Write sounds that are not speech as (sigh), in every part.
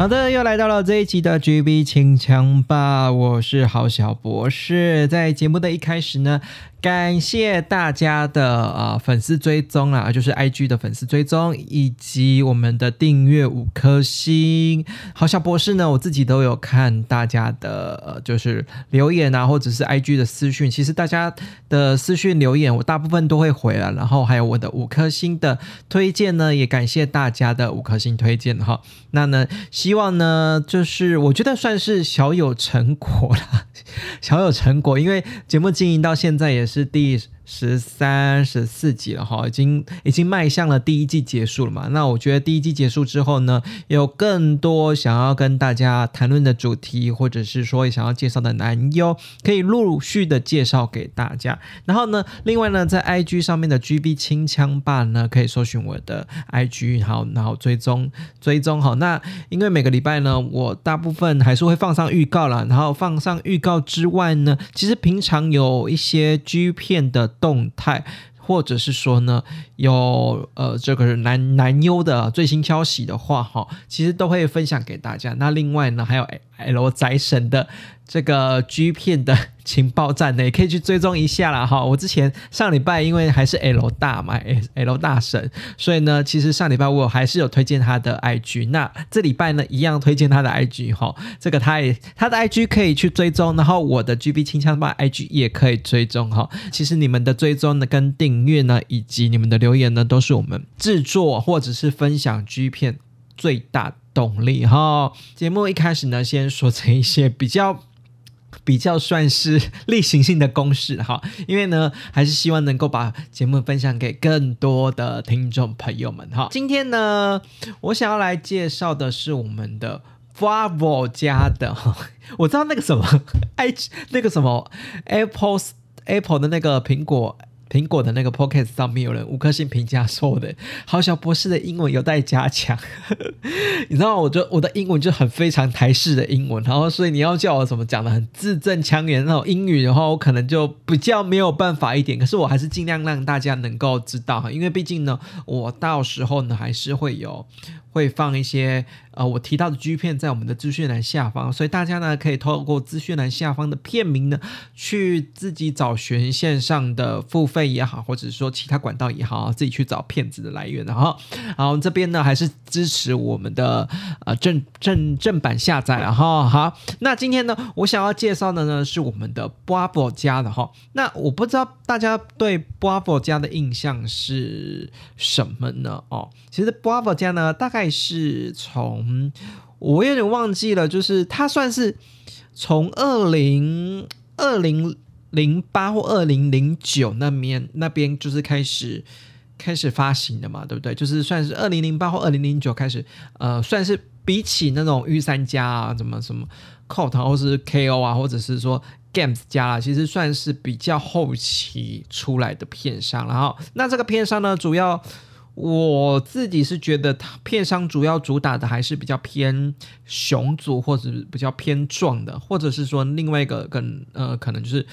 好的，又来到了这一期的 GB 清枪吧，我是好小博士，在节目的一开始呢。感谢大家的呃粉丝追踪啊，就是 I G 的粉丝追踪，以及我们的订阅五颗星。好小博士呢，我自己都有看大家的呃就是留言啊，或者是 I G 的私讯。其实大家的私讯留言，我大部分都会回了。然后还有我的五颗星的推荐呢，也感谢大家的五颗星推荐哈。那呢，希望呢，就是我觉得算是小有成果了，(laughs) 小有成果，因为节目经营到现在也。是第。十三十四集了哈，已经已经迈向了第一季结束了嘛？那我觉得第一季结束之后呢，有更多想要跟大家谈论的主题，或者是说想要介绍的男优，可以陆续的介绍给大家。然后呢，另外呢，在 IG 上面的 GB 清枪吧呢，可以搜寻我的 IG，好，然后追踪追踪好。那因为每个礼拜呢，我大部分还是会放上预告了，然后放上预告之外呢，其实平常有一些 G 片的。动态，或者是说呢，有呃这个男男优的最新消息的话，哈，其实都会分享给大家。那另外呢，还有 L 宅神的。这个 G 片的情报站呢，也可以去追踪一下啦。哈。我之前上礼拜因为还是 L 大嘛，L 大神，所以呢，其实上礼拜我还是有推荐他的 IG。那这礼拜呢，一样推荐他的 IG 哈。这个他也他的 IG 可以去追踪，然后我的 GB 清枪吧 IG 也可以追踪哈。其实你们的追踪呢、跟订阅呢，以及你们的留言呢，都是我们制作或者是分享 G 片最大动力哈。节目一开始呢，先说成一些比较。比较算是例行性的公式哈，因为呢，还是希望能够把节目分享给更多的听众朋友们哈。今天呢，我想要来介绍的是我们的 Bravo 家的，我知道那个什么 (laughs) H 那个什么 Apple's Apple 的那个苹果。苹果的那个 Podcast 上面有人五颗星评价说的，好小博士的英文有待加强。(laughs) 你知道，我就我的英文就很非常台式的英文，然后所以你要叫我怎么讲的很字正腔圆那种英语的话，我可能就比较没有办法一点。可是我还是尽量让大家能够知道哈，因为毕竟呢，我到时候呢还是会有。会放一些呃我提到的 G 片在我们的资讯栏下方，所以大家呢可以透过资讯栏下方的片名呢去自己找寻线上的付费也好，或者是说其他管道也好，自己去找片子的来源。然后，然后这边呢还是支持我们的呃正正正版下载。然后好，那今天呢我想要介绍的呢是我们的 Bravo 家的哈。那我不知道大家对 Bravo 家的印象是什么呢？哦，其实 Bravo 家呢大概。是从我有点忘记了，就是它算是从二零二零零八或二零零九那边那边就是开始开始发行的嘛，对不对？就是算是二零零八或二零零九开始，呃，算是比起那种御三家啊，怎么什么 Cot 或是 KO 啊，或者是说 Games 家啦，其实算是比较后期出来的片商。然后那这个片商呢，主要。我自己是觉得，它片商主要主打的还是比较偏雄组或者比较偏壮的，或者是说另外一个更呃，可能就是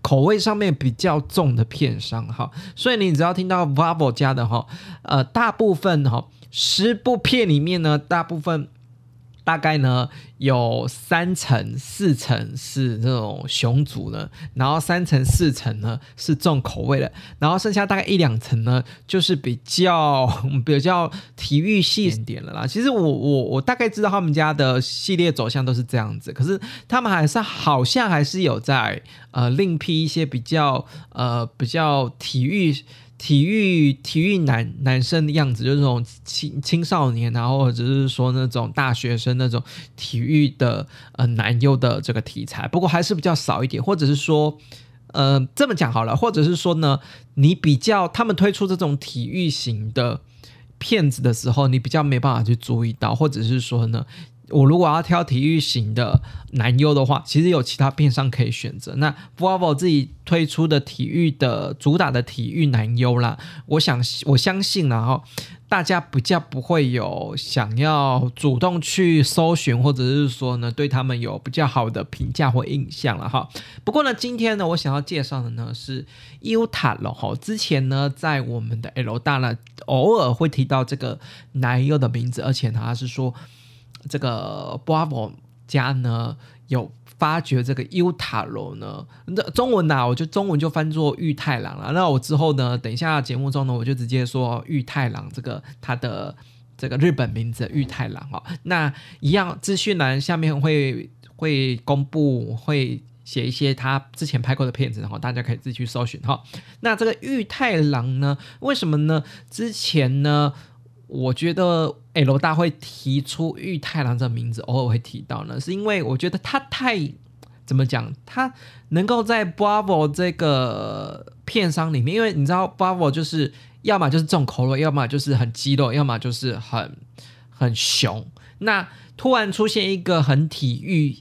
口味上面比较重的片商哈。所以你只要听到 v a v o 家的哈，呃，大部分哈十部片里面呢，大部分。大概呢有三层四层是这种熊族呢，然后三层四层呢是重口味的，然后剩下大概一两层呢就是比较比较体育系一点了啦。其实我我我大概知道他们家的系列走向都是这样子，可是他们还是好像还是有在呃另辟一些比较呃比较体育。体育体育男男生的样子，就是那种青青少年，然后或者是说那种大学生那种体育的呃男优的这个题材，不过还是比较少一点，或者是说呃，这么讲好了，或者是说呢，你比较他们推出这种体育型的片子的时候，你比较没办法去注意到，或者是说呢。我如果要挑体育型的男优的话，其实有其他片商可以选择。那 Bravo 自己推出的体育的主打的体育男优啦，我想我相信然后大家比较不会有想要主动去搜寻，或者是说呢对他们有比较好的评价或印象了哈。不过呢，今天呢我想要介绍的呢是 Uta 了哈。之前呢在我们的 L 大呢偶尔会提到这个男优的名字，而且他是说。这个 Bravo 家呢有发掘这个 U 塔罗呢，那中文呐，我就中文就翻作玉太郎了。那我之后呢，等一下节目中呢，我就直接说玉太郎这个他的这个日本名字玉太郎哈。那一样资讯栏下面会会公布，会写一些他之前拍过的片子，然后大家可以自己去搜寻哈。那这个玉太郎呢，为什么呢？之前呢？我觉得 L 大会提出玉太郎这名字，偶尔会提到呢，是因为我觉得他太怎么讲，他能够在 Bravo 这个片商里面，因为你知道 Bravo 就是要么就是重口味，要么就是很肌肉，要么就是很很熊。那突然出现一个很体育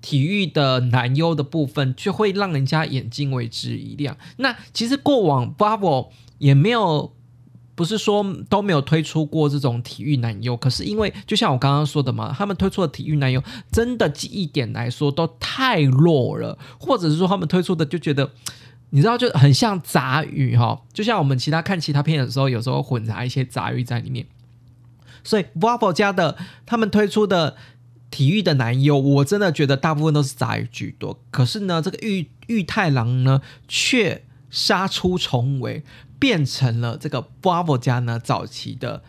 体育的男优的部分，就会让人家眼睛为之一亮。那其实过往 Bravo 也没有。不是说都没有推出过这种体育男优，可是因为就像我刚刚说的嘛，他们推出的体育男优真的记忆点来说都太弱了，或者是说他们推出的就觉得，(tsk) 你知道就很像杂鱼哈，就像我们其他看其他片的时候，有时候混杂一些杂鱼在里面。所以 v a v o 家的他们推出的体育的男优，我真的觉得大部分都是杂鱼居多。可是呢，这个玉玉太郎呢，却杀出重围。变成了这个 Bravo 家呢，早期的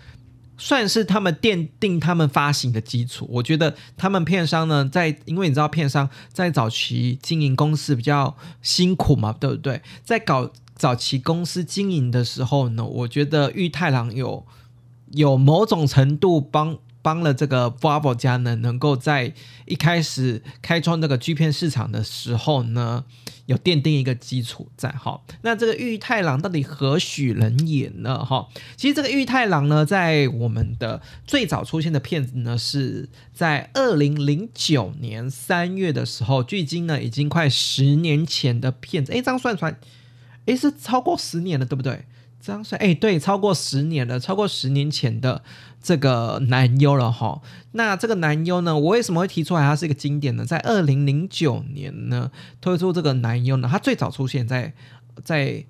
算是他们奠定他们发行的基础。我觉得他们片商呢，在因为你知道片商在早期经营公司比较辛苦嘛，对不对？在搞早期公司经营的时候呢，我觉得玉太郎有有某种程度帮。帮了这个 Bravo 家呢，能够在一开始开创这个 G 片市场的时候呢，有奠定一个基础在哈。那这个玉太郎到底何许人也呢？哈，其实这个玉太郎呢，在我们的最早出现的片子呢，是在二零零九年三月的时候，距今呢已经快十年前的片子。哎，这样算出来，哎，是超过十年了，对不对？这样算，哎，对，超过十年了，超过十年前的。这个男优了哈，那这个男优呢，我为什么会提出来他是一个经典呢？在二零零九年呢推出这个男优呢，他最早出现在在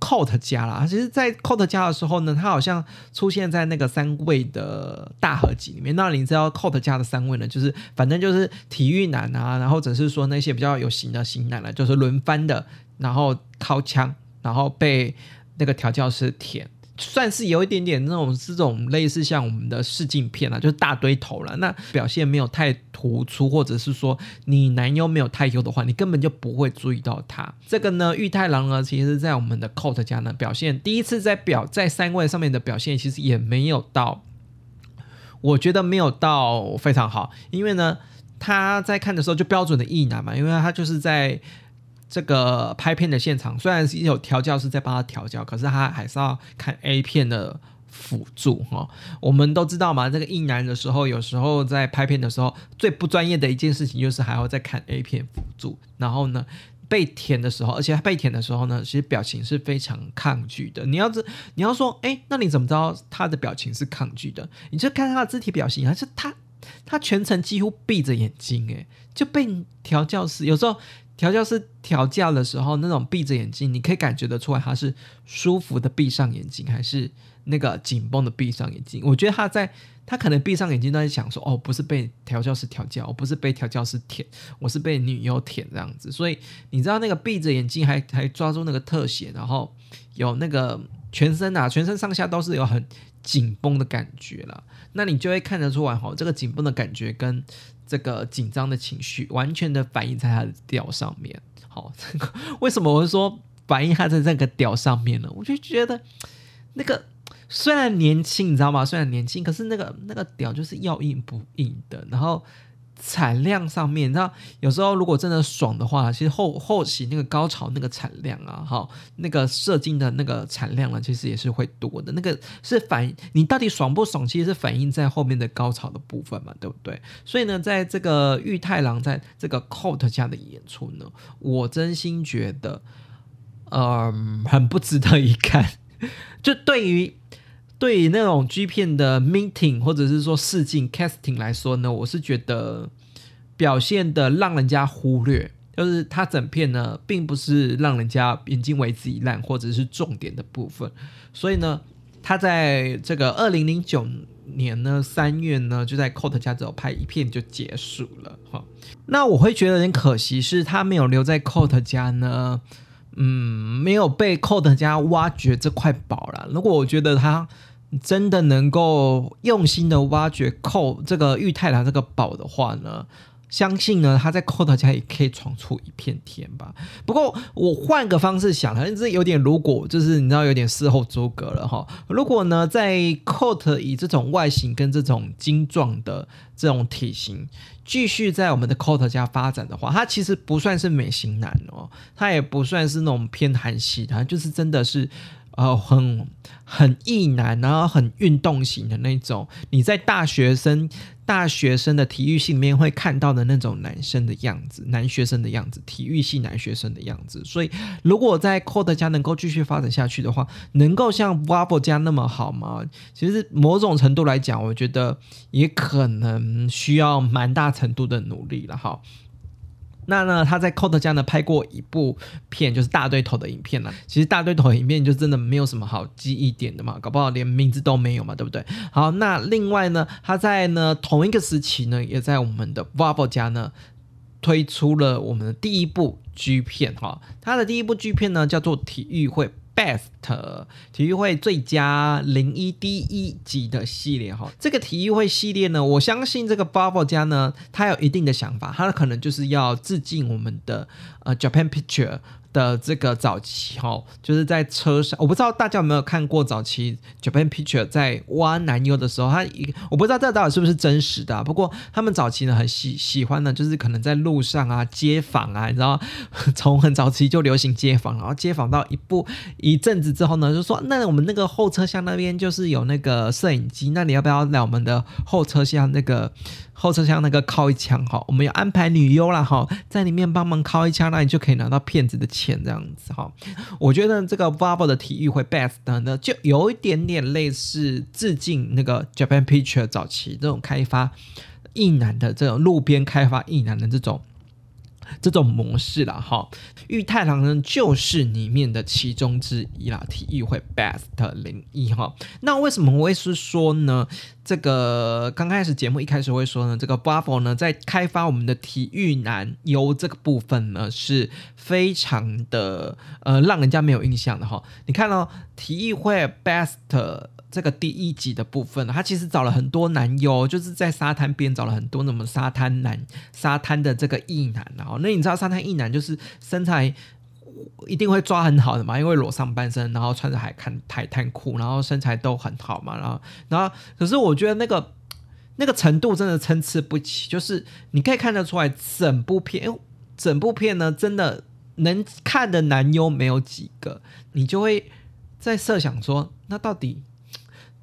Coat 家啦。其实，在 Coat 家的时候呢，他好像出现在那个三位的大合集里面。那你知道 Coat 家的三位呢，就是反正就是体育男啊，然后只是说那些比较有型的型男了，就是轮番的，然后掏枪，然后被那个调教师舔。算是有一点点那种这种类似像我们的试镜片啊，就是大堆头了。那表现没有太突出，或者是说你男优没有太优的话，你根本就不会注意到他。这个呢，玉太郎呢，其实在我们的 Coat 家呢表现，第一次在表在三位上面的表现，其实也没有到，我觉得没有到非常好。因为呢，他在看的时候就标准的异男嘛，因为他就是在。这个拍片的现场虽然是有调教师在帮他调教，可是他还是要看 A 片的辅助哈。我们都知道嘛，这个硬男的时候，有时候在拍片的时候，最不专业的一件事情就是还要再看 A 片辅助。然后呢，被舔的时候，而且他被舔的时候呢，其实表情是非常抗拒的。你要是你要说，哎，那你怎么知道他的表情是抗拒的？你就看他的肢体表情，还是他他全程几乎闭着眼睛，哎，就被调教师有时候。调教师调教的时候，那种闭着眼睛，你可以感觉得出来，他是舒服的闭上眼睛，还是那个紧绷的闭上眼睛？我觉得他在，他可能闭上眼睛都在想说，哦，不是被调教师调教，我不是被调教师舔，我是被女优舔这样子。所以你知道那个闭着眼睛还还抓住那个特写，然后有那个全身啊，全身上下都是有很紧绷的感觉了，那你就会看得出来，哈，这个紧绷的感觉跟。这个紧张的情绪完全的反映在他的调上面。好，(laughs) 为什么我会说反映他在这个调上面呢？我就觉得那个虽然年轻，你知道吗？虽然年轻，可是那个那个调就是要硬不硬的。然后产量上面，你知道，有时候如果真的爽的话，其实后后期那个高潮那个产量啊，哈，那个射精的那个产量呢，其实也是会多的。那个是反你到底爽不爽，其实是反映在后面的高潮的部分嘛，对不对？所以呢，在这个玉太郎在这个 coat 下的演出呢，我真心觉得，嗯，很不值得一看。(laughs) 就对于对于那种 G 片的 meeting 或者是说试镜 casting 来说呢，我是觉得表现的让人家忽略，就是他整片呢并不是让人家眼睛为之一亮或者是重点的部分，所以呢，他在这个二零零九年呢三月呢就在 Coat 家只有拍一片就结束了哈。那我会觉得有点可惜，是他没有留在 Coat 家呢。嗯，没有被 Code 家挖掘这块宝了。如果我觉得他真的能够用心的挖掘寇这个玉太郎这个宝的话呢？相信呢，他在 Cot 家也可以闯出一片天吧。不过我换个方式想，好像这有点如果，就是你知道有点事后诸葛了哈。如果呢，在 Cot 以这种外形跟这种精壮的这种体型继续在我们的 Cot 家发展的话，他其实不算是美型男哦，他也不算是那种偏韩系的，就是真的是。呃，很很易男，然后很运动型的那种，你在大学生大学生的体育系里面会看到的那种男生的样子，男学生的样子，体育系男学生的样子。所以，如果在 Code 家能够继续发展下去的话，能够像 Wabble 家那么好吗？其实某种程度来讲，我觉得也可能需要蛮大程度的努力了哈。那呢，他在 Cot 家呢拍过一部片，就是大对头的影片了。其实大对头影片就真的没有什么好记忆点的嘛，搞不好连名字都没有嘛，对不对？好，那另外呢，他在呢同一个时期呢，也在我们的 v a b o 家呢推出了我们的第一部 G 片哈。他的第一部 G 片呢叫做《体育会》。Best 体育会最佳零一第一集的系列哈，这个体育会系列呢，我相信这个 Bubble 家呢，他有一定的想法，他可能就是要致敬我们的呃 Japan Picture。的这个早期哈，就是在车上，我不知道大家有没有看过早期 Japan Picture 在挖男优的时候，他一我不知道这到底是不是真实的，不过他们早期呢很喜喜欢呢，就是可能在路上啊街访啊，你知道，从很早期就流行街访，然后街访到一部一阵子之后呢，就说那我们那个后车厢那边就是有那个摄影机，那你要不要来我们的后车厢那个？后车厢那个靠一枪哈，我们要安排女优啦哈，在里面帮忙靠一枪，那你就可以拿到骗子的钱这样子哈。我觉得这个 v a b l e 的体育会 Best 呢，就有一点点类似致敬那个 Japan Picture 早期这种开发异男的这种路边开发异男的这种。这种模式了哈，玉太郎呢就是里面的其中之一啦。体育会 Best 零一哈，那为什么我会是说呢？这个刚开始节目一开始会说呢，这个 Buffalo 呢在开发我们的体育男优这个部分呢是非常的呃让人家没有印象的哈。你看哦，体育会 Best。这个第一集的部分，他其实找了很多男优，就是在沙滩边找了很多那么沙滩男、沙滩的这个异男，然后那你知道沙滩异男就是身材一定会抓很好的嘛，因为裸上半身，然后穿着海滩海滩裤，然后身材都很好嘛，然后然后可是我觉得那个那个程度真的参差不齐，就是你可以看得出来，整部片，整部片呢真的能看的男优没有几个，你就会在设想说，那到底。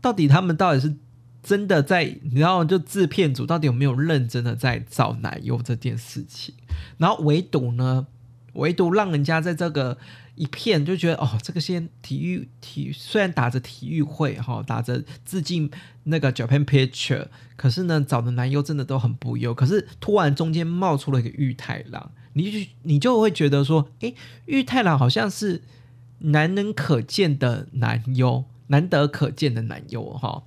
到底他们到底是真的在，你知道，就制片组到底有没有认真的在找奶油这件事情？然后唯独呢，唯独让人家在这个一片就觉得，哦，这个先体育体虽然打着体育会哈，打着致敬那个 Japan Picture，可是呢，找的男优真的都很不优。可是突然中间冒出了一个玉太郎，你就你就会觉得说，诶，玉太郎好像是难能可见的男优。难得可见的男优哈，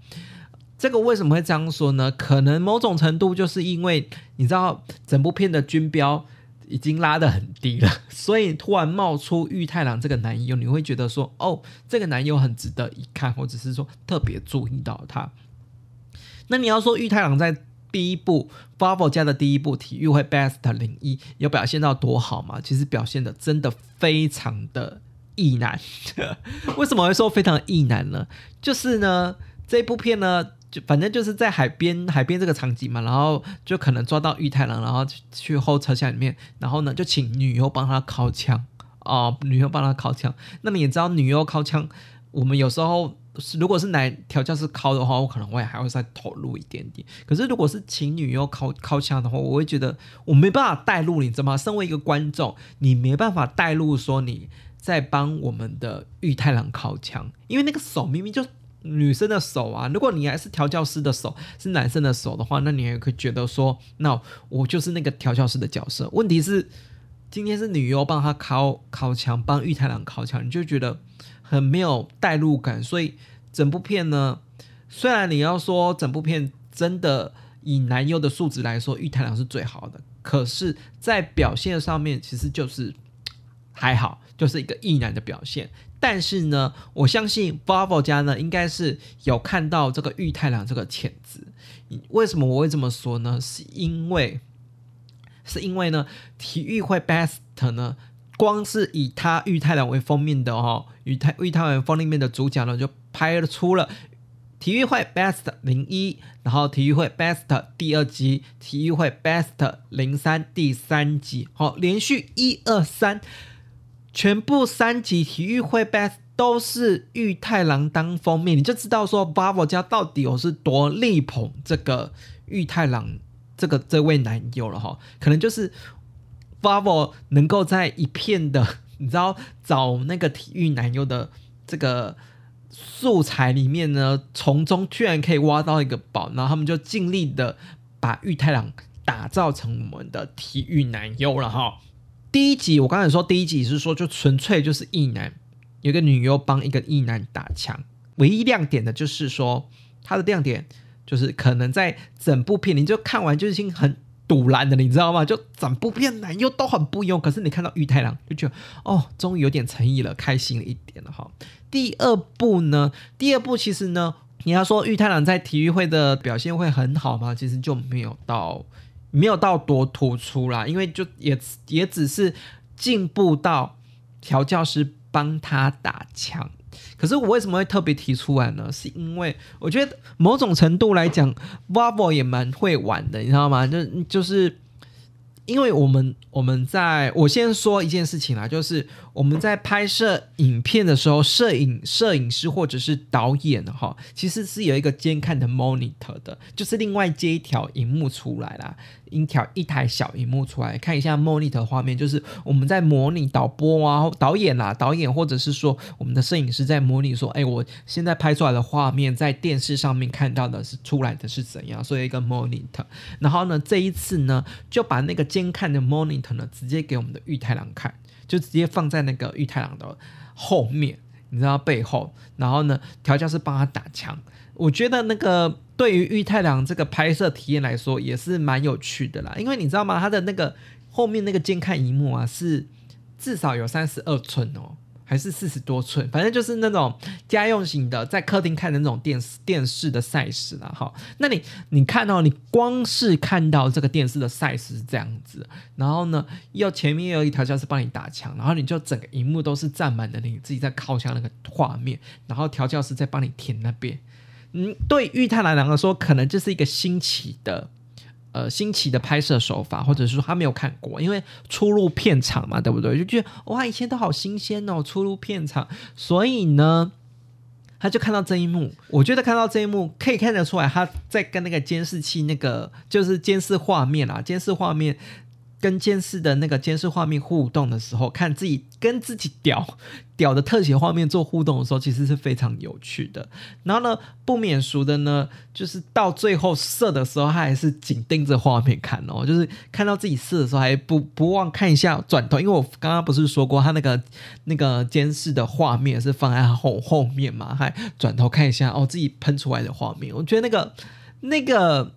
这个为什么会这样说呢？可能某种程度就是因为你知道整部片的军标已经拉得很低了，(laughs) 所以突然冒出玉太郎这个男优，你会觉得说哦，这个男优很值得一看，或者是说特别注意到他。那你要说玉太郎在第一部 Fable 家的第一部体育会 Best 零一有表现到多好吗？其实表现的真的非常的。意难，为什么会说非常意难呢？就是呢，这部片呢，就反正就是在海边，海边这个场景嘛，然后就可能抓到玉太郎，然后去后车厢里面，然后呢就请女优帮他靠枪哦，女优帮他靠枪。那你也知道，女优靠枪，我们有时候如果是男调教师靠的话，我可能会还会再投入一点点。可是如果是请女优靠靠枪的话，我会觉得我没办法带入，你知道吗？身为一个观众，你没办法带入说你在帮我们的玉太郎靠枪，因为那个手明明就。女生的手啊，如果你还是调教师的手，是男生的手的话，那你也可以觉得说，那我就是那个调教师的角色。问题是，今天是女优帮他敲敲墙，帮玉太郎敲墙，你就觉得很没有代入感。所以整部片呢，虽然你要说整部片真的以男优的素质来说，玉太郎是最好的，可是，在表现上面其实就是还好，就是一个异男的表现。但是呢，我相信 Bravo 家呢，应该是有看到这个玉太郎这个潜质。为什么我会这么说呢？是因为，是因为呢，体育会 Best 呢，光是以他玉太郎为封面的哈，玉太玉太郎封面的主角呢，就拍出了体育会 Best 零一，然后体育会 Best 第二集，体育会 Best 零三第三集，好，连续一二三。全部三集体育会 best 都是玉太郎当封面，你就知道说 Bravo 家到底有是多力捧这个玉太郎这个这位男友了哈，可能就是 Bravo 能够在一片的 (laughs) 你知道找那个体育男优的这个素材里面呢，从中居然可以挖到一个宝，然后他们就尽力的把玉太郎打造成我们的体育男优了哈。第一集我刚才说，第一集是说就纯粹就是异男，有个女优帮一个异男打枪，唯一亮点的就是说，它的亮点就是可能在整部片你就看完就已经很堵然的，你知道吗？就整部片男优都很不用，可是你看到玉太郎就觉得哦，终于有点诚意了，开心了一点了哈。第二部呢，第二部其实呢，你要说玉太郎在体育会的表现会很好吗？其实就没有到。没有到多突出啦，因为就也也只是进步到调教师帮他打枪。可是我为什么会特别提出来呢？是因为我觉得某种程度来讲 v a v o 也蛮会玩的，你知道吗？就就是因为我们我们在我先说一件事情啦，就是我们在拍摄影片的时候，摄影摄影师或者是导演哈，其实是有一个监看的 monitor 的，就是另外接一条荧幕出来啦。音调一台小荧幕出来看一下 monitor 画面，就是我们在模拟导播啊，导演啦，导演或者是说我们的摄影师在模拟说，哎，我现在拍出来的画面在电视上面看到的是出来的是怎样，所以一个 monitor。然后呢，这一次呢，就把那个监看的 monitor 呢，直接给我们的玉太郎看，就直接放在那个玉太郎的后面，你知道背后，然后呢，调教师帮他打枪。我觉得那个对于玉太郎这个拍摄体验来说也是蛮有趣的啦，因为你知道吗？他的那个后面那个监看荧幕啊，是至少有三十二寸哦。还是四十多寸，反正就是那种家用型的，在客厅看的那种电视电视的 size 啦。哈，那你你看到你光是看到这个电视的 size 是这样子，然后呢，又前面有一条教是帮你打枪，然后你就整个荧幕都是占满的，你自己在靠墙那个画面，然后调教师在帮你填那边。嗯，对玉太郎来说，可能就是一个新奇的。呃，新奇的拍摄手法，或者是说他没有看过，因为初入片场嘛，对不对？就觉得哇，以前都好新鲜哦，初入片场，所以呢，他就看到这一幕。我觉得看到这一幕，可以看得出来，他在跟那个监视器那个就是监视画面啊，监视画面。跟监视的那个监视画面互动的时候，看自己跟自己屌屌的特写画面做互动的时候，其实是非常有趣的。然后呢，不免俗的呢，就是到最后射的时候，他还是紧盯着画面看哦，就是看到自己射的时候，还不不忘看一下转头，因为我刚刚不是说过，他那个那个监视的画面是放在后后面嘛，还转头看一下哦，自己喷出来的画面，我觉得那个那个。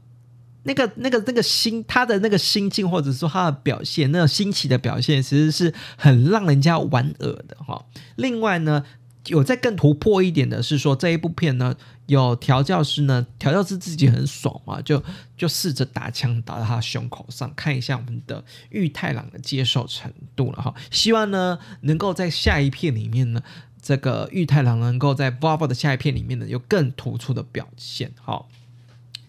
那个、那个、那个心，他的那个心境，或者说他的表现，那种新奇的表现，其实是很让人家玩耳的哈。另外呢，有在更突破一点的是说，这一部片呢，有调教师呢，调教师自己很爽嘛，就就试着打枪打到他胸口上，看一下我们的玉太郎的接受程度了哈。希望呢，能够在下一片里面呢，这个玉太郎能够在 v a v a 的下一片里面呢，有更突出的表现哈。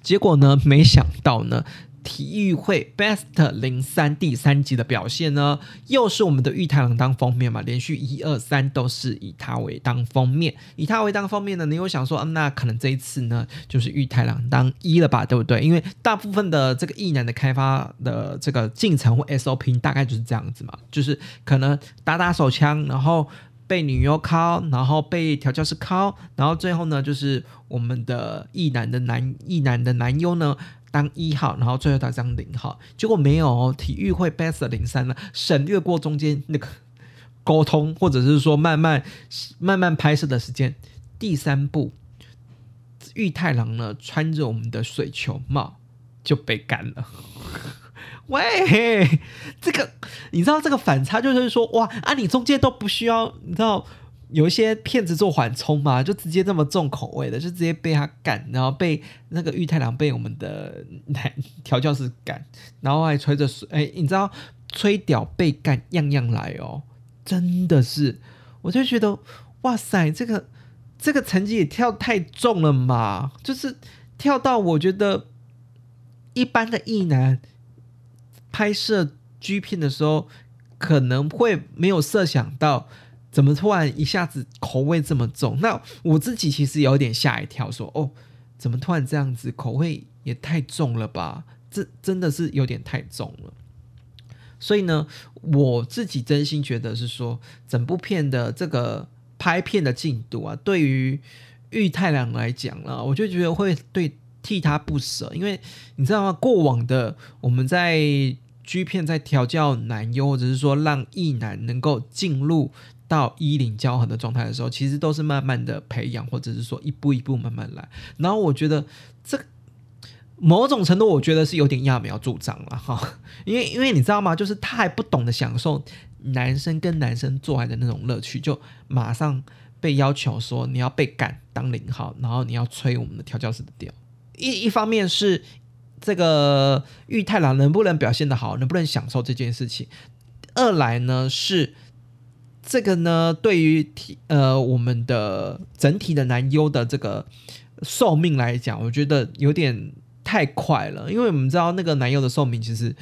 结果呢，没想到呢。体育会 Best 零三第三集的表现呢，又是我们的玉太郎当封面嘛，连续一二三都是以他为当封面，以他为当封面呢，你有想说，嗯，那可能这一次呢，就是玉太郎当一了吧，对不对？因为大部分的这个艺男的开发的这个进程或 SOP 大概就是这样子嘛，就是可能打打手枪，然后被女优敲，然后被调教师敲，然后最后呢，就是我们的艺男的男艺男的男优呢。当一号，然后最后他当零号，结果没有哦。体育会 best 零三呢，省略过中间那个沟通，或者是说慢慢慢慢拍摄的时间。第三部，玉太郎呢穿着我们的水球帽就被干了。(laughs) 喂，这个你知道这个反差就是说哇啊，你中间都不需要，你知道。有一些骗子做缓冲嘛，就直接这么重口味的，就直接被他干，然后被那个玉太郎被我们的男调教师干，然后还吹着水，哎，你知道吹屌被干，样样来哦，真的是，我就觉得哇塞，这个这个成绩也跳太重了嘛，就是跳到我觉得一般的艺男拍摄 G 片的时候，可能会没有设想到。怎么突然一下子口味这么重？那我自己其实有点吓一跳，说哦，怎么突然这样子？口味也太重了吧？这真的是有点太重了。所以呢，我自己真心觉得是说，整部片的这个拍片的进度啊，对于玉太郎来讲啊，我就觉得会对替他不舍，因为你知道吗？过往的我们在 G 片在调教男优，或者是说让异男能够进入。到一领交合的状态的时候，其实都是慢慢的培养，或者是说一步一步慢慢来。然后我觉得这某种程度，我觉得是有点揠苗助长了哈。(laughs) 因为因为你知道吗？就是他还不懂得享受男生跟男生做爱的那种乐趣，就马上被要求说你要被赶当零号，然后你要吹我们的调教师的调。一一方面是这个玉太郎能不能表现的好，能不能享受这件事情；二来呢是。这个呢，对于体呃我们的整体的男优的这个寿命来讲，我觉得有点太快了。因为我们知道那个男优的寿命其实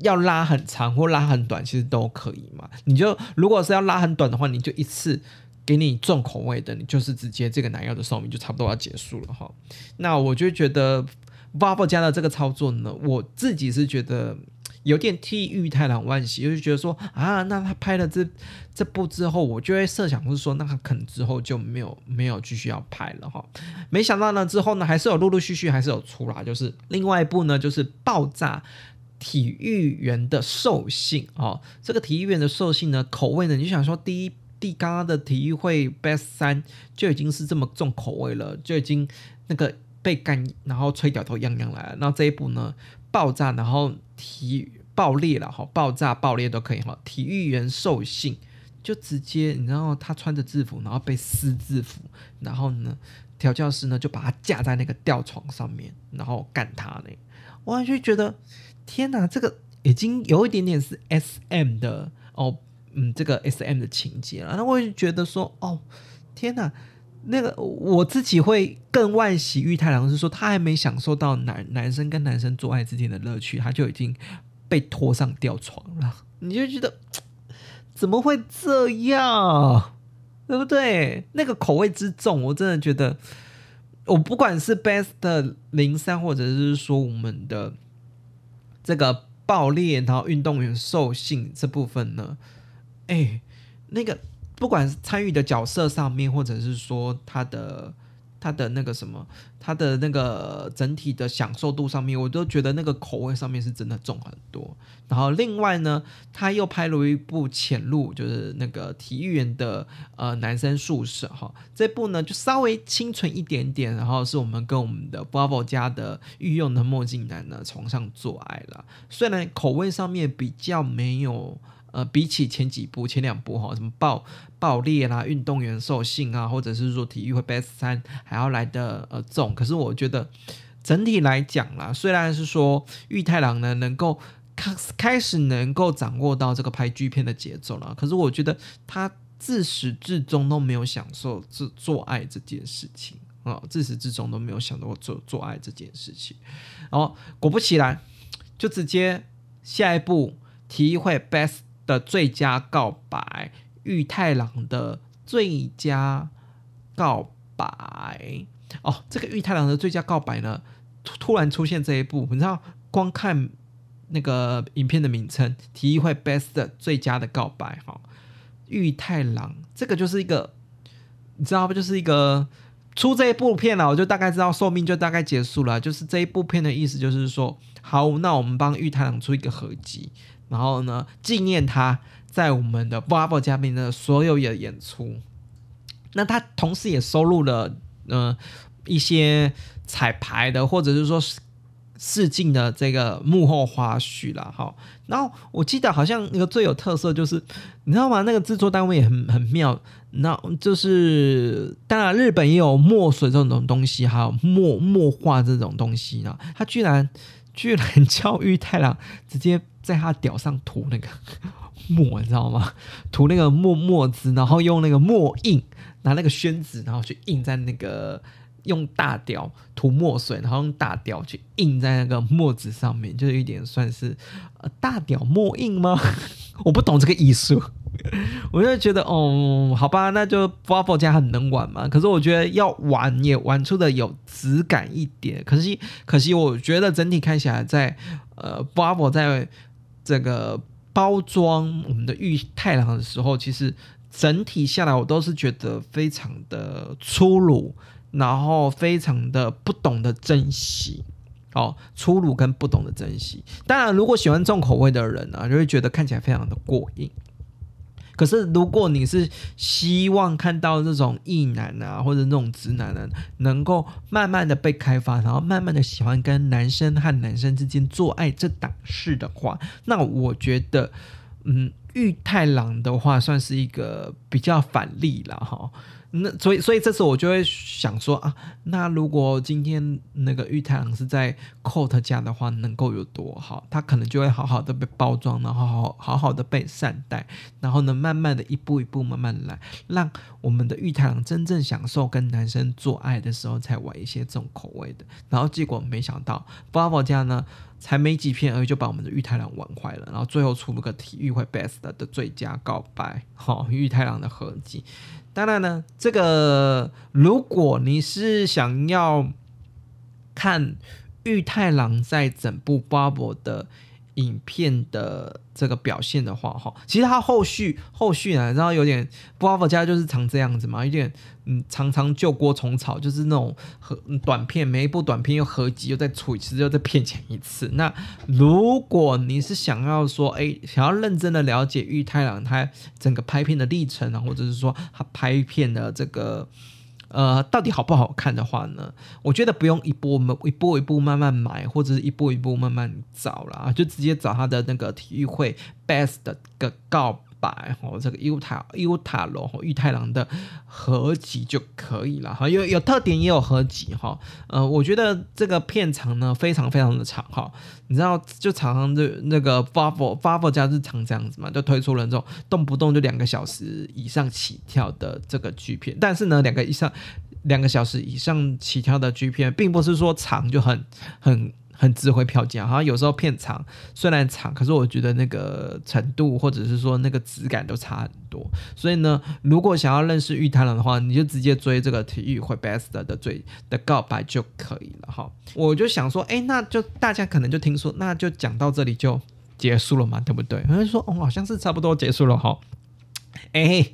要拉很长或拉很短，其实都可以嘛。你就如果是要拉很短的话，你就一次给你重口味的，你就是直接这个男优的寿命就差不多要结束了哈。那我就觉得 v a v o 家的这个操作呢，我自己是觉得。有点替玉太郎惋惜，就觉得说啊，那他拍了这这部之后，我就会设想是说，那他可能之后就没有没有继续要拍了哈。没想到呢，之后呢还是有陆陆续续还是有出来，就是另外一部呢，就是爆炸体育员的兽性哦。这个体育员的兽性呢，口味呢，你就想说，第一第刚刚的体育会 best 三就已经是这么重口味了，就已经那个被干然后吹掉头样样来了，那这一部呢？爆炸，然后体爆裂了哈，爆炸爆裂都可以哈。体育员受性就直接，你知道他穿着制服，然后被撕制服，然后呢，调教师呢就把他架在那个吊床上面，然后干他呢。我就觉得天哪，这个已经有一点点是 S M 的哦，嗯，这个 S M 的情节了。那我就觉得说，哦，天哪。那个我自己会更万喜玉太郎是说他还没享受到男男生跟男生做爱之间的乐趣，他就已经被拖上吊床了。你就觉得 (tsk) 怎么会这样，对不对？那个口味之重，我真的觉得，我不管是 Best 零三，或者是说我们的这个爆裂，然后运动员兽性这部分呢，哎，那个。不管是参与的角色上面，或者是说他的他的那个什么，他的那个整体的享受度上面，我都觉得那个口味上面是真的重很多。然后另外呢，他又拍了一部《潜入》，就是那个体育员的呃男生宿舍哈。这部呢就稍微清纯一点点，然后是我们跟我们的 Bravo 家的御用的墨镜男呢床上做爱了。虽然口味上面比较没有。呃，比起前几部、前两部哈，什么爆爆裂啦、运动员兽性啊，或者是说体育会 best 三还要来的呃重，可是我觉得整体来讲啦，虽然是说玉太郎呢能够开开始能够掌握到这个拍剧片的节奏了，可是我觉得他自始至终都没有享受做做爱这件事情，啊，自始至终都没有想到做做爱这件事情。然后果不其然，就直接下一步体育会 best 的最佳告白，玉太郎的最佳告白。哦，这个玉太郎的最佳告白呢，突突然出现这一部，你知道，光看那个影片的名称，体育会 best 最佳的告白，哈。玉太郎，这个就是一个，你知道不？就是一个出这一部片了，我就大概知道寿命就大概结束了。就是这一部片的意思，就是说，好，那我们帮玉太郎出一个合集，然后呢，纪念他在我们的 Bravo 嘉宾的所有的演出。那他同时也收录了，呃，一些彩排的，或者是说。试镜的这个幕后花絮了哈，然后我记得好像那个最有特色就是，你知道吗？那个制作单位也很很妙，那就是当然日本也有墨水这种东西，还有墨墨画这种东西呢。他居然居然叫玉太郎直接在他屌上涂那个 (laughs) 墨，你知道吗？涂那个墨墨汁，然后用那个墨印，拿那个宣纸，然后去印在那个。用大雕涂墨水，然后用大雕去印在那个墨纸上面，就有一点算是呃大雕墨印吗？(laughs) 我不懂这个艺术，(laughs) 我就觉得哦，好吧，那就 Bravo 家很能玩嘛。可是我觉得要玩也玩出的有质感一点。可惜，可惜，我觉得整体看起来，在呃 Bravo 在这个包装我们的玉太郎的时候，其实整体下来我都是觉得非常的粗鲁。然后非常的不懂得珍惜，哦，粗鲁跟不懂得珍惜。当然，如果喜欢重口味的人呢，就会觉得看起来非常的过瘾。可是，如果你是希望看到这种异男啊，或者那种直男呢，能够慢慢的被开发，然后慢慢的喜欢跟男生和男生之间做爱这档事的话，那我觉得，嗯，玉太郎的话算是一个比较反例了哈。那所以，所以这次我就会想说啊，那如果今天那个玉太郎是在 Cot 家的话，能够有多好？他可能就会好好的被包装，然后好好好的被善待，然后呢，慢慢的一步一步慢慢来，让我们的玉太郎真正享受跟男生做爱的时候，才玩一些重口味的。然后结果没想到 Bravo 家呢，才没几片而已就把我们的玉太郎玩坏了，然后最后出了个体育会 Best 的最佳告白，好玉太郎的合集。当然呢，这个如果你是想要看玉太郎在整部 Bubble 的。影片的这个表现的话，哈，其实他后续后续呢，然后有点 Bravo 家就是常这样子嘛，有点嗯，常常旧锅重炒，就是那种和短片，每一部短片又合集，又再出一次，又再骗钱一次。那如果你是想要说，哎，想要认真的了解玉太郎他整个拍片的历程啊，或者是说他拍片的这个。呃，到底好不好看的话呢？我觉得不用一波一步一步慢慢买，或者是一步一步慢慢找啦，就直接找他的那个体育会 best 的个告。白哦，这个优塔优塔罗和玉太郎的合集就可以了哈，有有特点也有合集哈，呃，我觉得这个片长呢非常非常的长哈，你知道就常常就那个 f a v o f a v o 家日常这样子嘛，就推出了这种动不动就两个小时以上起跳的这个剧片，但是呢，两个以上两个小时以上起跳的剧片，并不是说长就很很。很值回票价，好像有时候片长虽然长，可是我觉得那个程度或者是说那个质感都差很多。所以呢，如果想要认识玉太郎的话，你就直接追这个体育会 best 的最的告白就可以了哈。我就想说，哎，那就大家可能就听说，那就讲到这里就结束了嘛，对不对？有人说，哦，好像是差不多结束了哈。哎。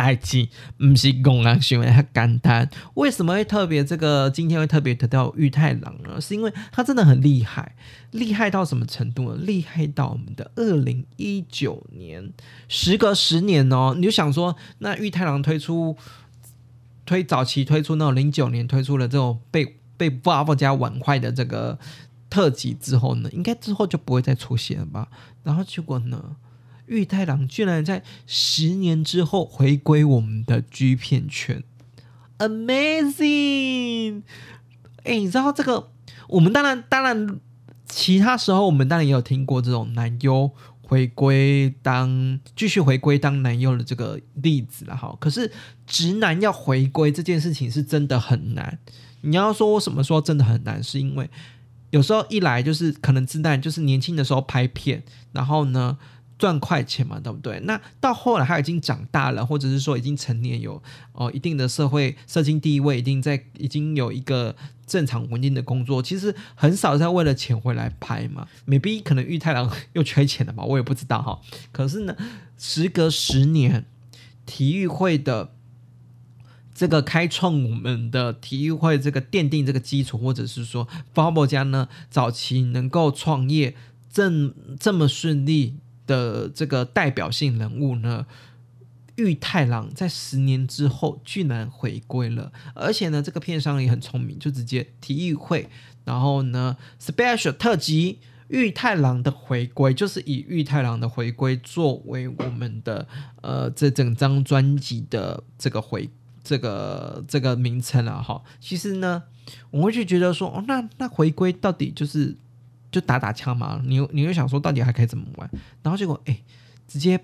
代际不是公人行为很简单，为什么会特别这个今天会特别提到玉太郎呢？是因为他真的很厉害，厉害到什么程度呢？厉害到我们的二零一九年，时隔十年哦，你就想说，那玉太郎推出推早期推出那种零九年推出了这种被被 Bravo 家玩坏的这个特辑之后呢，应该之后就不会再出现了吧？然后结果呢？玉太郎居然在十年之后回归我们的 G 片圈，Amazing！哎，你知道这个？我们当然当然，其他时候我们当然也有听过这种男优回归当继续回归当男优的这个例子了哈。可是直男要回归这件事情是真的很难。你要说我什么时候真的很难，是因为有时候一来就是可能自弹就是年轻的时候拍片，然后呢。赚快钱嘛，对不对？那到后来他已经长大了，或者是说已经成年，有哦一定的社会社经地位，一定在已经有一个正常稳定的工作，其实很少在为了钱回来拍嘛。maybe 可能玉太郎又缺钱了吧，我也不知道哈。可是呢，时隔十年，体育会的这个开创我们的体育会这个奠定这个基础，或者是说 Bubble 家呢早期能够创业这这么顺利。的这个代表性人物呢，玉太郎在十年之后居然回归了，而且呢，这个片商也很聪明，就直接体育会，然后呢，special 特辑玉太郎的回归，就是以玉太郎的回归作为我们的呃这整张专辑的这个回这个这个名称了哈。其实呢，我会去觉得说，哦，那那回归到底就是。就打打枪嘛，你你又想说到底还可以怎么玩？然后结果哎，直接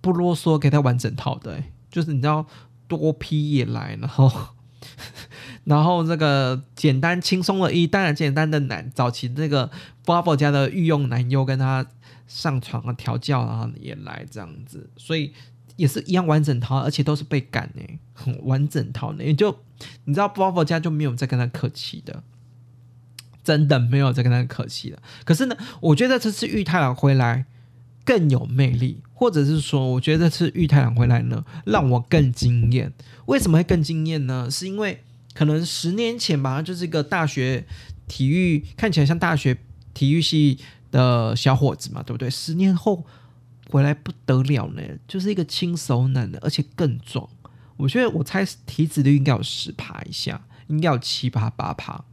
不啰嗦给他玩整套的，就是你知道多批也来，然后 (laughs) 然后这个简单轻松的一，当然简单的难，早期那个 Bubble 家的御用男优跟他上床啊调教啊也来这样子，所以也是一样完整套，而且都是被赶哎，(laughs) 完整套呢，也就你知道 Bubble 家就没有再跟他客气的。真的没有再跟他可惜了。可是呢，我觉得这次玉太郎回来更有魅力，或者是说，我觉得这次玉太郎回来呢，让我更惊艳。为什么会更惊艳呢？是因为可能十年前吧，就是一个大学体育看起来像大学体育系的小伙子嘛，对不对？十年后回来不得了呢，就是一个轻熟男的，而且更壮。我觉得我猜体脂率应该有十趴以下，应该有七八八趴。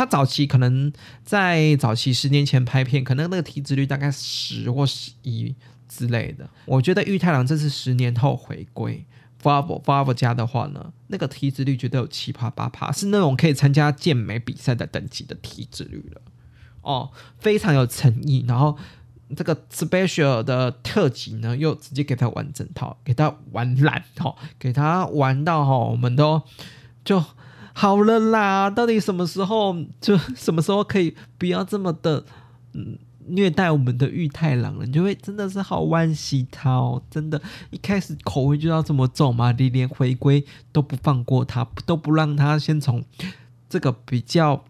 他早期可能在早期十年前拍片，可能那个体脂率大概十或十一之类的。我觉得玉太郎这次十年后回归 f a v o f a v o 家的话呢，那个体脂率绝对有七趴八趴，是那种可以参加健美比赛的等级的体脂率了。哦，非常有诚意。然后这个 special 的特辑呢，又直接给他玩整套，给他玩烂，哈，给他玩到哈，我们都就。好了啦，到底什么时候就什么时候可以不要这么的嗯虐待我们的玉太郎了？你就会真的是好惋惜他哦！真的，一开始口味就要这么重吗？你连回归都不放过他，都不让他先从这个比较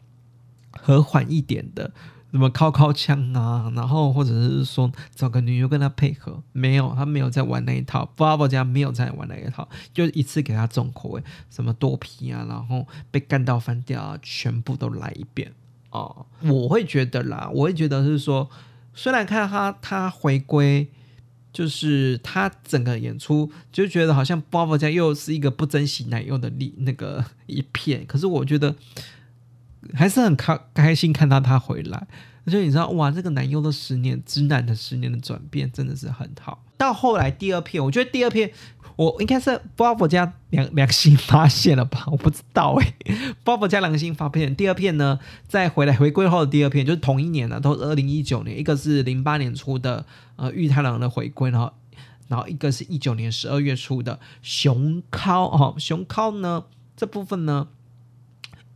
和缓一点的。什么靠靠枪啊，然后或者是说找个女优跟他配合，没有，他没有在玩那一套。b 宝家没有在玩那一套，就一次给他重口味，什么多皮啊，然后被干到翻掉啊，全部都来一遍哦。我会觉得啦，我会觉得是说，虽然看他他回归，就是他整个演出就觉得好像 b 宝家又是一个不珍惜奶油的力那个一片，可是我觉得。还是很开开心看到他回来，而且你知道哇，这个男优的十年，直男的十年的转变真的是很好。到后来第二片，我觉得第二片我应该是 Bob 家良良心发现了吧？我不知道哎，Bob 家良心发现。第二片呢，在回来回归后的第二片，就是同一年呢，都是二零一九年，一个是零八年出的呃玉太郎的回归，然后然后一个是一九年十二月初的熊尻哦，熊尻呢这部分呢。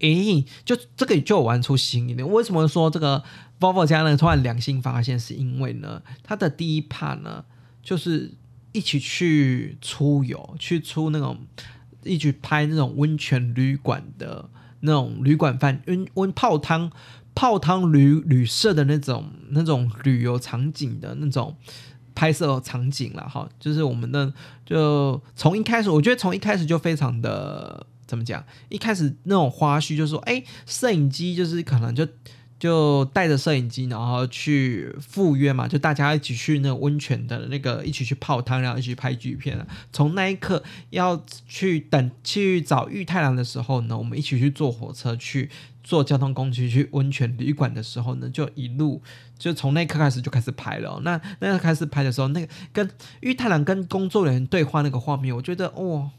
诶，就这个就玩出新一点。为什么说这个 Volvo 家呢突然良心发现？是因为呢，他的第一趴呢，就是一起去出游，去出那种一起拍那种温泉旅馆的那种旅馆饭温温泡汤泡汤旅旅社的那种那种旅游场景的那种拍摄场景了哈。就是我们的就从一开始，我觉得从一开始就非常的。怎么讲？一开始那种花絮就说，哎，摄影机就是可能就就带着摄影机，然后去赴约嘛，就大家一起去那个温泉的那个，一起去泡汤，然后一起拍剧片从那一刻要去等去找玉太郎的时候呢，我们一起去坐火车去坐交通工具去温泉旅馆的时候呢，就一路就从那一刻开始就开始拍了。那那开始拍的时候，那个跟玉太郎跟工作人员对话那个画面，我觉得哦。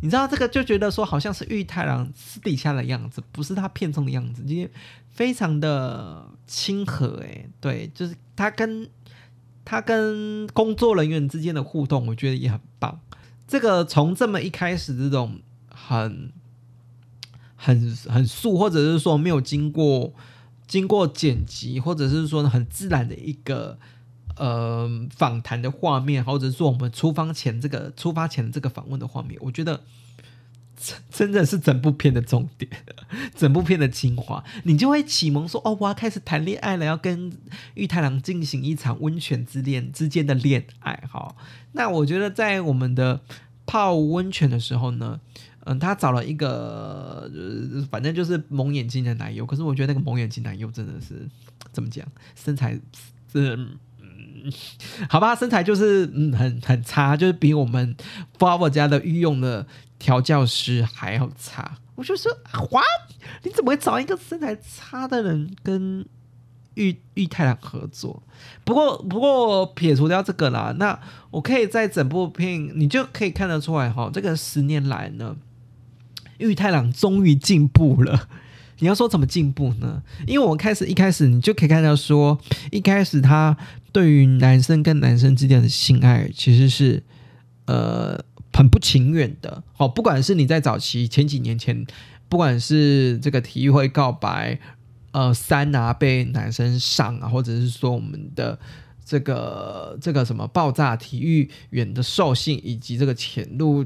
你知道这个就觉得说好像是玉太郎私底下的样子，不是他片中的样子，因为非常的亲和诶，对，就是他跟他跟工作人员之间的互动，我觉得也很棒。这个从这么一开始这种很很很素，或者是说没有经过经过剪辑，或者是说很自然的一个呃访谈的画面，或者是说我们出发前这个出发前的这个访问的画面，我觉得。真真的是整部片的重点，(laughs) 整部片的精华，你就会启蒙说：“哦，我要开始谈恋爱了，要跟玉太郎进行一场温泉之恋之间的恋爱。”哈，那我觉得在我们的泡温泉的时候呢，嗯，他找了一个，反正就是蒙眼睛的男友。可是我觉得那个蒙眼睛男友真的是怎么讲，身材是。(laughs) 好吧，身材就是嗯很很差，就是比我们 f a v o 家的御用的调教师还要差。我就说，哇，你怎么会找一个身材差的人跟玉玉太郎合作？不过不过撇除掉这个啦，那我可以在整部片你就可以看得出来哈，这个十年来呢，玉太郎终于进步了。你要说怎么进步呢？因为我开始一开始你就可以看到说，一开始他对于男生跟男生之间的性爱其实是呃很不情愿的。好，不管是你在早期前几年前，不管是这个体育会告白，呃三啊被男生上啊，或者是说我们的这个这个什么爆炸体育员的兽性，以及这个潜入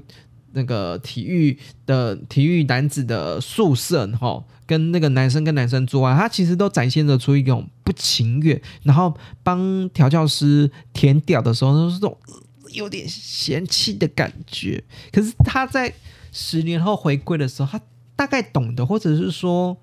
那个体育的体育男子的宿舍，哈。跟那个男生跟男生做爱，他其实都展现着出一种不情愿，然后帮调教师填屌的时候，都是这种有点嫌弃的感觉。可是他在十年后回归的时候，他大概懂得，或者是说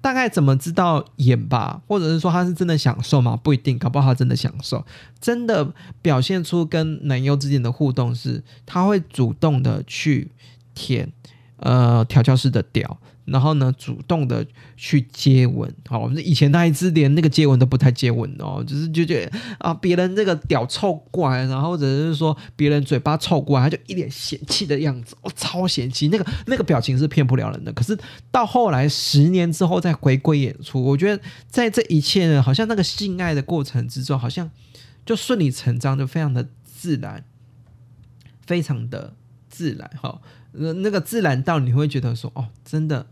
大概怎么知道演吧，或者是说他是真的享受吗？不一定，搞不好他真的享受，真的表现出跟男优之间的互动是，他会主动的去舔呃调教师的屌。然后呢，主动的去接吻，好，以前那一只连那个接吻都不太接吻哦，就是就觉得啊，别人这个屌臭过来，然后或者是说别人嘴巴臭过来，他就一脸嫌弃的样子，哦，超嫌弃，那个那个表情是骗不了人的。可是到后来十年之后再回归演出，我觉得在这一切好像那个性爱的过程之中，好像就顺理成章，就非常的自然，非常的自然，哈。那，那个自然到你会觉得说，哦，真的，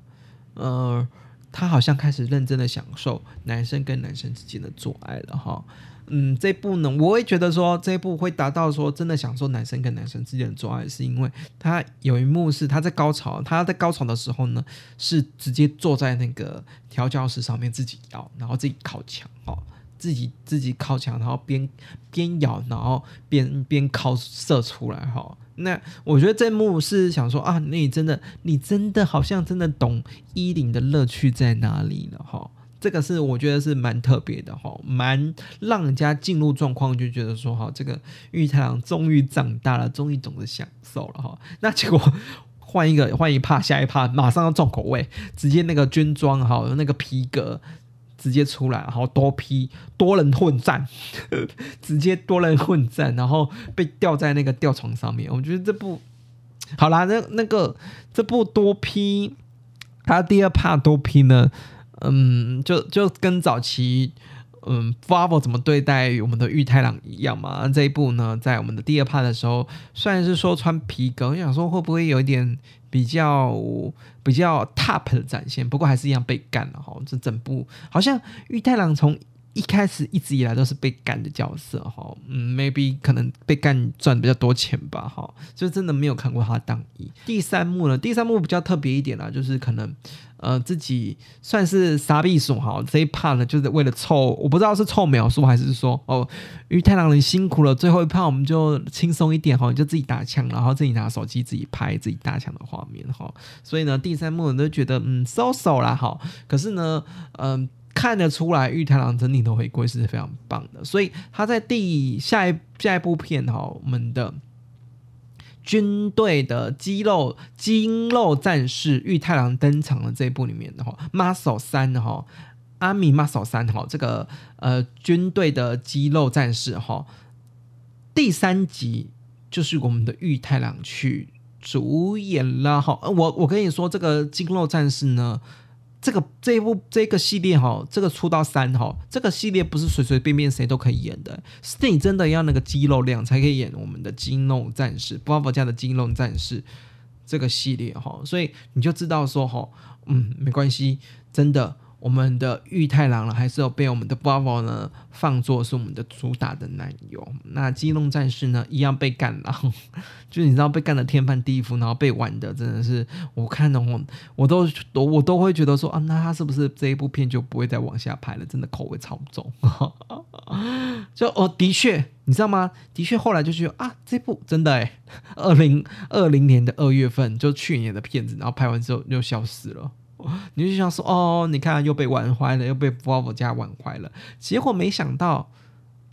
呃，他好像开始认真的享受男生跟男生之间的做爱了哈。嗯，这部呢，我会觉得说这一部会达到说真的享受男生跟男生之间的做爱，是因为他有一幕是他在高潮，他在高潮的时候呢，是直接坐在那个调教室上面自己摇，然后自己靠墙，哦，自己自己靠墙，然后边边咬，然后边边靠射出来，哈。那我觉得这幕是想说啊，你真的，你真的好像真的懂衣领的乐趣在哪里了哈。这个是我觉得是蛮特别的哈，蛮让人家进入状况，就觉得说哈，这个玉太郎终于长大了，终于懂得享受了哈。那结果换一个换一帕，下一帕马上要重口味，直接那个军装哈，那个皮革。直接出来，然后多批多人混战，(laughs) 直接多人混战，然后被吊在那个吊床上面。我觉得这部好啦，那那个这部多批，他第二怕多批呢，嗯，就就跟早期嗯 f a b l 怎么对待我们的玉太郎一样嘛。这一部呢，在我们的第二 part 的时候，虽然是说穿皮革，我想说会不会有一点。比较比较 top 的展现，不过还是一样被干了哈。这整部好像玉太郎从一开始一直以来都是被干的角色哈。嗯，maybe 可能被干赚比较多钱吧哈。就真的没有看过他当一。第三幕呢？第三幕比较特别一点啦，就是可能。呃，自己算是杀必术哈，这一趴呢，就是为了凑，我不知道是凑秒数还是说哦，因为太郎人辛苦了，最后一趴我们就轻松一点哈，就自己打枪，然后自己拿手机自己拍自己打枪的画面哈，所以呢，第三幕我都觉得嗯，so so 啦哈，可是呢，嗯，看得出来玉太郎整体的回归是非常棒的，所以他在第下一下一部片哈，我们的。军队的肌肉肌肉战士玉太郎登场的这一部里面的哈，Muscle 三哈，阿米 Muscle 三哈，这个呃军队的肌肉战士哈，第三集就是我们的玉太郎去主演了哈。我我跟你说，这个肌肉战士呢，这个这一部这个系列哈，这个出到三哈，这个系列不是随随便便谁都可以演的，是你真的要那个肌肉量才可以演我们的金龙战士，布拉家的金龙战士这个系列哈，所以你就知道说哈，嗯，没关系，真的。我们的玉太郎了，还是要被我们的 Bravo 呢放作是我们的主打的男友。那机动战士呢，一样被干了，(laughs) 就你知道被干的天翻地覆，然后被玩的真的是，我看的我我都我我都会觉得说啊，那他是不是这一部片就不会再往下拍了？真的口味超重。(laughs) 就哦，的确，你知道吗？的确，后来就觉得啊，这部真的哎，(laughs) 二零二零年的二月份就去年的片子，然后拍完之后又消失了。你就想说哦，你看又被玩坏了，又被 Bravo 家玩坏了。结果没想到，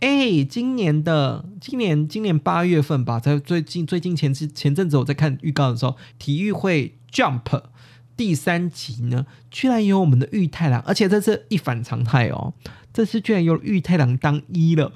哎，今年的今年今年八月份吧，在最近最近前前前阵子我在看预告的时候，体育会 Jump 第三集呢，居然有我们的玉太郎，而且这是一反常态哦。这次居然有玉太郎当一了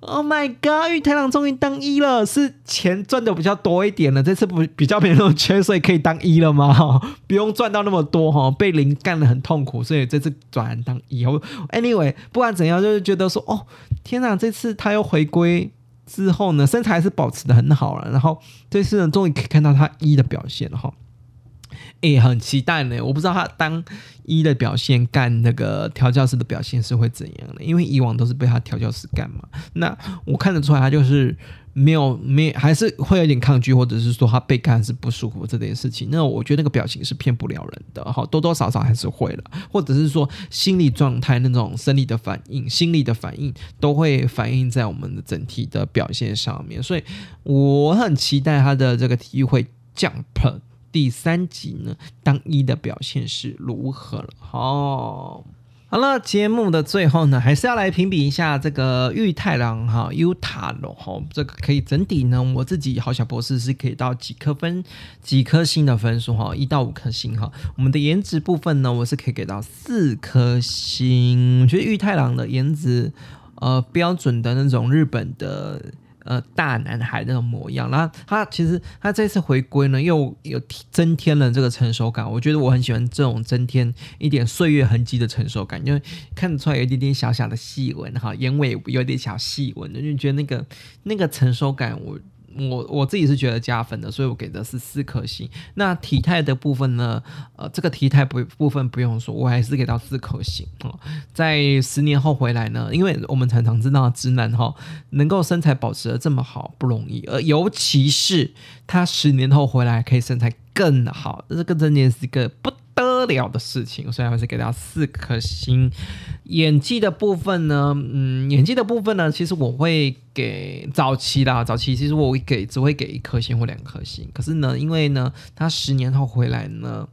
，Oh my god！玉太郎终于当一了，是钱赚的比较多一点了。这次不比较没那么缺，所以可以当一了吗？哈，(laughs) 不用赚到那么多哈。被零干的很痛苦，所以这次转当一。Anyway，不管怎样，就是觉得说，哦，天哪！这次他又回归之后呢，身材是保持的很好了。然后这次呢，终于可以看到他一的表现了哈诶，很期待呢！我不知道他当一的表现干那个调教师的表现是会怎样的，因为以往都是被他调教师干嘛。那我看得出来，他就是没有没还是会有点抗拒，或者是说他被干是不舒服这件事情。那我觉得那个表情是骗不了人的，哈，多多少少还是会了，或者是说心理状态那种生理的反应、心理的反应都会反映在我们的整体的表现上面。所以我很期待他的这个体育会 jump。第三集呢，当一的表现是如何了？好，好了，节目的最后呢，还是要来评比一下这个玉太郎哈，U 塔罗哈，这个可以整体呢，我自己好小博士是可以到几颗分，几颗星的分数哈，一到五颗星哈。我们的颜值部分呢，我是可以给到四颗星，我觉得玉太郎的颜值，呃，标准的那种日本的。呃，大男孩那种模样，然后他其实他这次回归呢，又有增添了这个成熟感。我觉得我很喜欢这种增添一点岁月痕迹的成熟感，因为看得出来有一点点小小的细纹哈，眼尾有点小细纹的，就觉得那个那个成熟感我。我我自己是觉得加分的，所以我给的是四颗星。那体态的部分呢？呃，这个体态部部分不用说，我还是给到四颗星哦。在十年后回来呢，因为我们常常知道直男哈能够身材保持的这么好不容易，而尤其是他十年后回来可以身材更好，这个真的是一个不。得了的事情，所以还是给大家四颗星。演技的部分呢，嗯，演技的部分呢，其实我会给早期啦，早期其实我会给只会给一颗星或两颗星。可是呢，因为呢，他十年后回来呢，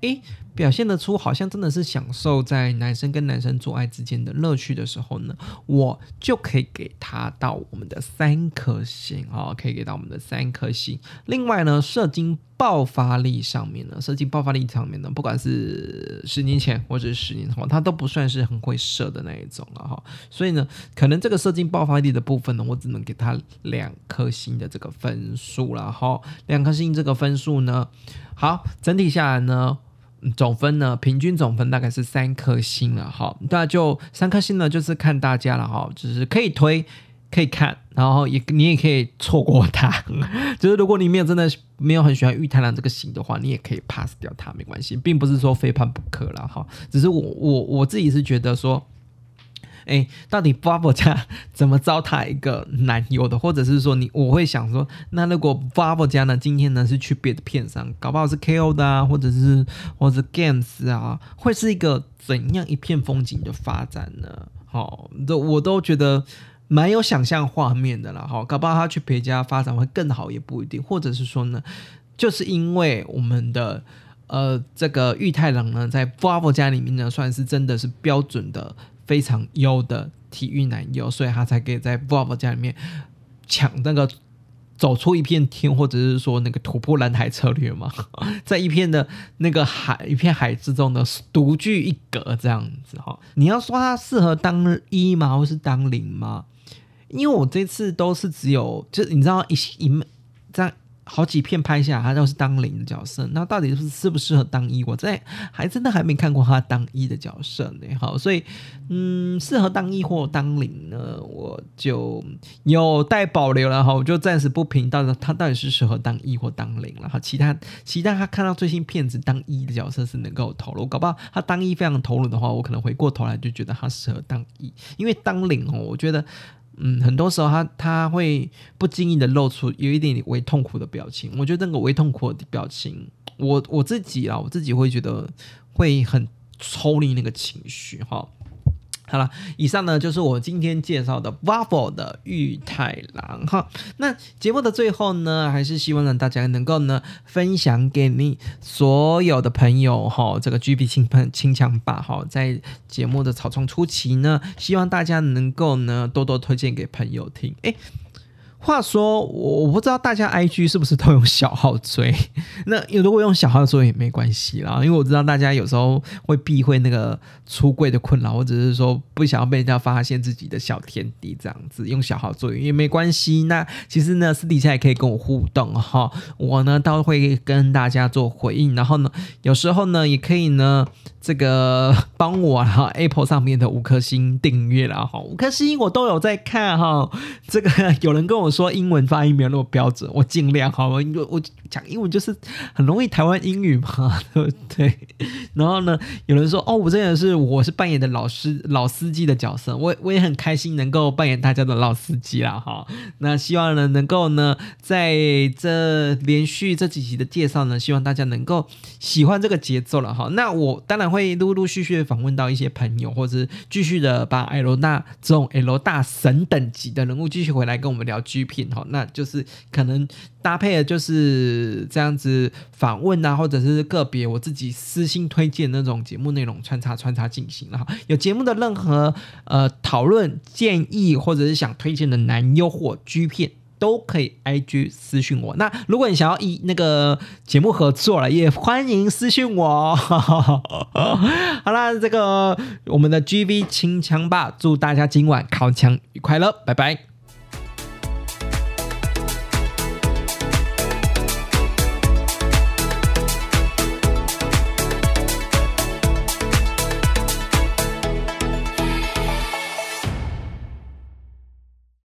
诶。表现得出好像真的是享受在男生跟男生做爱之间的乐趣的时候呢，我就可以给他到我们的三颗星啊，可以给到我们的三颗星。另外呢，射精爆发力上面呢，射精爆发力上面呢，不管是十年前或者是十年后，他都不算是很会射的那一种了哈。所以呢，可能这个射精爆发力的部分呢，我只能给他两颗星的这个分数了哈。两颗星这个分数呢，好，整体下来呢。总分呢，平均总分大概是三颗星了哈，那就三颗星呢，就是看大家了哈，就是可以推，可以看，然后也你也可以错过它，(laughs) 就是如果你没有真的没有很喜欢玉太郎这个型的话，你也可以 pass 掉它，没关系，并不是说非判不可了哈，只是我我我自己是觉得说。哎，到底 Bravo 家怎么糟蹋一个男友的？或者是说，你我会想说，那如果 Bravo 家呢，今天呢是去别的片上，搞不好是 KO 的啊，或者是或者 Games 啊，会是一个怎样一片风景的发展呢？好，都我都觉得蛮有想象画面的啦。好，搞不好他去别家发展会更好，也不一定。或者是说呢，就是因为我们的呃这个玉太郎呢，在 Bravo 家里面呢，算是真的是标准的。非常优的体育男优，所以他才可以在 v o v o 家里面抢那个走出一片天，或者是说那个突破蓝海策略嘛，(laughs) 在一片的那个海一片海之中呢，独具一格这样子哈。你要说他适合当一吗，或是当零吗？因为我这次都是只有，就你知道一一这样好几片拍下，他都是当零的角色，那到底是适不适合当一？我在还真的还没看过他当一的角色呢。(laughs) 好，所以嗯，适合当一或当零呢，我就有待保留了哈。我就暂时不评，到底他到底是适合当一或当零了哈。其他其他他看到最新片子当一的角色是能够投入，搞不好他当一非常投入的话，我可能回过头来就觉得他适合当一，因为当零哦，我觉得。嗯，很多时候他他会不经意的露出有一点点微痛苦的表情，我觉得那个微痛苦的表情，我我自己啊，我自己会觉得会很抽离那个情绪哈。好了，以上呢就是我今天介绍的 Waffle 的玉太郎哈。那节目的最后呢，还是希望呢大家能够呢分享给你所有的朋友哈。这个 GB 清喷清枪吧哈，在节目的草创初期呢，希望大家能够呢多多推荐给朋友听。诶。话说，我我不知道大家 IG 是不是都用小号追？(laughs) 那如果用小号追也没关系啦，因为我知道大家有时候会避讳那个出柜的困扰，或者是说不想要被人家发现自己的小天地这样子，用小号追也没关系。那其实呢，私底下也可以跟我互动哈，我呢倒会跟大家做回应，然后呢，有时候呢也可以呢。这个 (laughs) 帮我哈，(laughs) Apple 上面的五颗星订阅了哈，五颗星我都有在看哈。(laughs) 这个有人跟我说英文发音没有那么标准，我尽量哈，我我讲英文就是很容易台湾英语嘛，对不对？然后呢，有人说哦，我真的是我是扮演的老师老司机的角色，我我也很开心能够扮演大家的老司机啦哈。那希望呢能够呢在这连续这几集的介绍呢，希望大家能够喜欢这个节奏了哈。那我当然。会陆陆续续访问到一些朋友，或者是继续的把艾罗大这种 L 大神等级的人物继续回来跟我们聊 G 品哈，那就是可能搭配的就是这样子访问啊，或者是个别我自己私心推荐那种节目内容穿插穿插进行了哈。有节目的任何呃讨论建议，或者是想推荐的男优或 G 片。都可以 I G 私信我。那如果你想要一那个节目合作了，也欢迎私信我。(laughs) 好啦，这个我们的 G V 清枪吧，祝大家今晚考枪愉快了，拜拜。